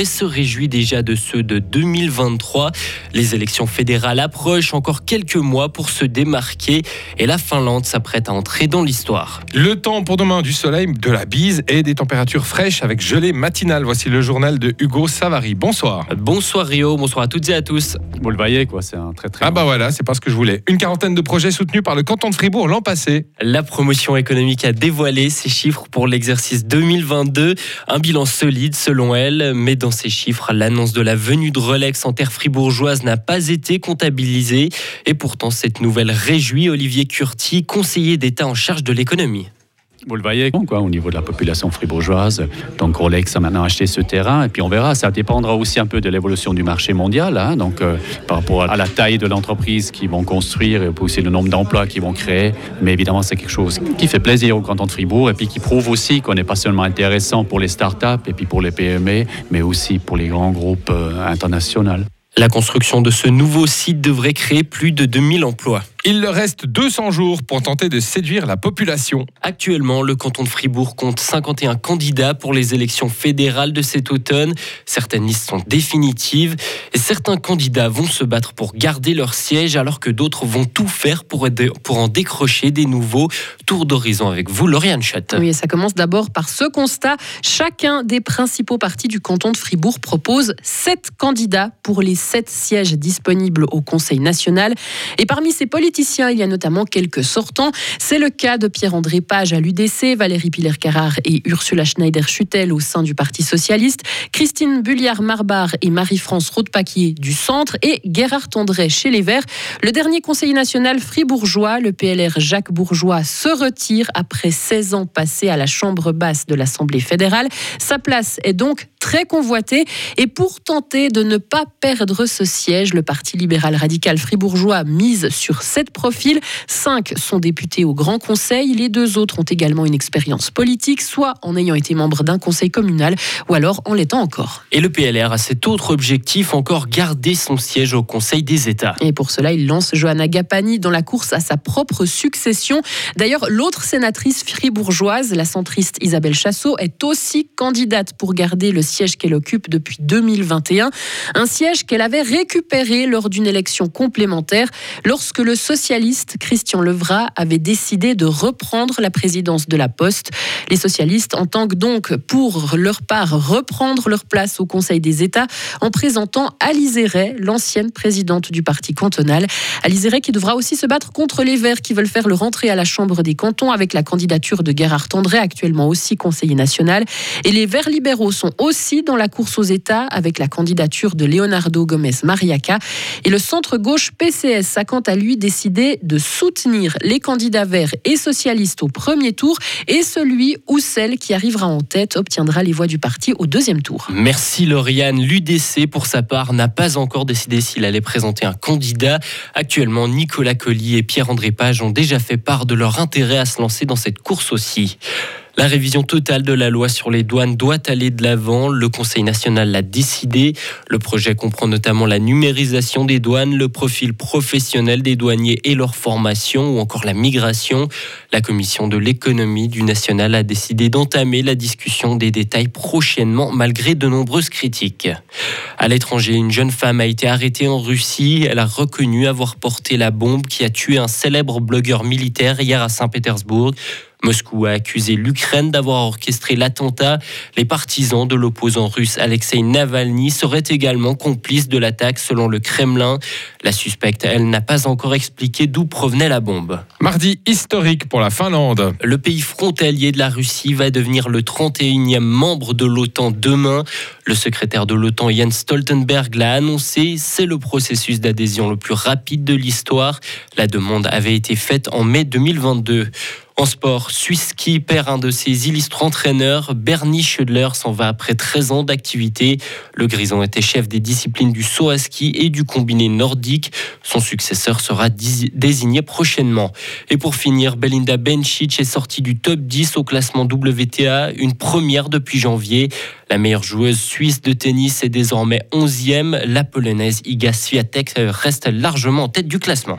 mais se réjouit déjà de ceux de 2023. Les élections fédérales approchent encore quelques mois pour se démarquer et la Finlande s'apprête à entrer dans l'histoire. Le temps pour demain du soleil, de la bise et des températures fraîches avec gelée matinale. Voici le journal de Hugo Savary. Bonsoir. Bonsoir Rio, bonsoir à toutes et à tous. Vous le voyez, quoi, c'est un très très. Ah bah voilà, c'est pas ce que je voulais. Une quarantaine de projets soutenus par le canton de Fribourg l'an passé. La promotion économique a dévoilé ses chiffres pour l'exercice 2022. Un bilan solide selon elle, mais dans ces chiffres, l'annonce de la venue de Rolex en terre fribourgeoise n'a pas été comptabilisée. Et pourtant, cette nouvelle réjouit Olivier Curti, conseiller d'État en charge de l'économie. Vous le voyez, quoi, au niveau de la population fribourgeoise. Donc Rolex a maintenant acheté ce terrain et puis on verra. Ça dépendra aussi un peu de l'évolution du marché mondial. Hein. donc euh, par rapport à la taille de l'entreprise qu'ils vont construire et aussi le nombre d'emplois qu'ils vont créer. Mais évidemment, c'est quelque chose qui fait plaisir au canton de Fribourg et puis qui prouve aussi qu'on n'est pas seulement intéressant pour les startups et puis pour les PME, mais aussi pour les grands groupes euh, internationaux. La construction de ce nouveau site devrait créer plus de 2000 emplois. Il leur reste 200 jours pour tenter de séduire la population. Actuellement, le canton de Fribourg compte 51 candidats pour les élections fédérales de cet automne. Certaines listes sont définitives et certains candidats vont se battre pour garder leur siège alors que d'autres vont tout faire pour, pour en décrocher des nouveaux. Tour d'horizon avec vous, Lauriane Chatte. Oui, ça commence d'abord par ce constat. Chacun des principaux partis du canton de Fribourg propose 7 candidats pour les 7 sièges disponibles au Conseil national. Et parmi ces politiques, il y a notamment quelques sortants. C'est le cas de Pierre-André Page à l'UDC, Valérie Piller-Carrard et Ursula Schneider-Schutel au sein du Parti socialiste, Christine Bulliard-Marbar et Marie-France Rodepaquier du centre et Gérard André chez les Verts. Le dernier conseiller national fribourgeois, le PLR Jacques Bourgeois, se retire après 16 ans passés à la Chambre basse de l'Assemblée fédérale. Sa place est donc très convoitée et pour tenter de ne pas perdre ce siège, le Parti libéral radical fribourgeois mise sur sept profils. Cinq sont députés au Grand Conseil. Les deux autres ont également une expérience politique, soit en ayant été membre d'un conseil communal ou alors en l'étant encore. Et le PLR a cet autre objectif, encore garder son siège au Conseil des États. Et pour cela, il lance Johanna Gapani dans la course à sa propre succession. D'ailleurs, l'autre sénatrice fribourgeoise, la centriste Isabelle Chassot, est aussi candidate pour garder le siège qu'elle occupe depuis 2021. Un siège qu'elle avait récupéré lors d'une élection complémentaire lorsque le socialiste Christian Levrat avait décidé de reprendre la présidence de la Poste. Les socialistes entendent donc pour leur part reprendre leur place au Conseil des États en présentant Alice Ray, l'ancienne présidente du parti cantonal. Alice Ray qui devra aussi se battre contre les Verts qui veulent faire le rentrée à la Chambre des cantons avec la candidature de Gérard Tendré, actuellement aussi conseiller national. Et les Verts libéraux sont aussi dans la course aux États avec la candidature de Leonardo Gomez Mariaca. Et le centre-gauche PCS a quant à lui décidé de soutenir les candidats verts et socialistes au premier tour et celui ou celle qui arrivera en tête obtiendra les voix du parti au deuxième tour. Merci Lauriane. L'UDC, pour sa part, n'a pas encore décidé s'il allait présenter un candidat. Actuellement, Nicolas Colli et Pierre-André Page ont déjà fait part de leur intérêt à se lancer dans cette course aussi. La révision totale de la loi sur les douanes doit aller de l'avant. Le Conseil national l'a décidé. Le projet comprend notamment la numérisation des douanes, le profil professionnel des douaniers et leur formation, ou encore la migration. La commission de l'économie du national a décidé d'entamer la discussion des détails prochainement, malgré de nombreuses critiques. À l'étranger, une jeune femme a été arrêtée en Russie. Elle a reconnu avoir porté la bombe qui a tué un célèbre blogueur militaire hier à Saint-Pétersbourg. Moscou a accusé l'Ukraine d'avoir orchestré l'attentat. Les partisans de l'opposant russe Alexei Navalny seraient également complices de l'attaque selon le Kremlin. La suspecte, elle, n'a pas encore expliqué d'où provenait la bombe. Mardi historique pour la Finlande. Le pays frontalier de la Russie va devenir le 31e membre de l'OTAN demain. Le secrétaire de l'OTAN Jens Stoltenberg l'a annoncé. C'est le processus d'adhésion le plus rapide de l'histoire. La demande avait été faite en mai 2022. En sport, Suisse qui perd un de ses illustres entraîneurs, Bernie Schödler s'en va après 13 ans d'activité. Le Grison était chef des disciplines du saut à ski et du combiné nordique. Son successeur sera désigné prochainement. Et pour finir, Belinda Bencic est sortie du top 10 au classement WTA, une première depuis janvier. La meilleure joueuse suisse de tennis est désormais 11e. La polonaise Iga Swiatek reste largement en tête du classement.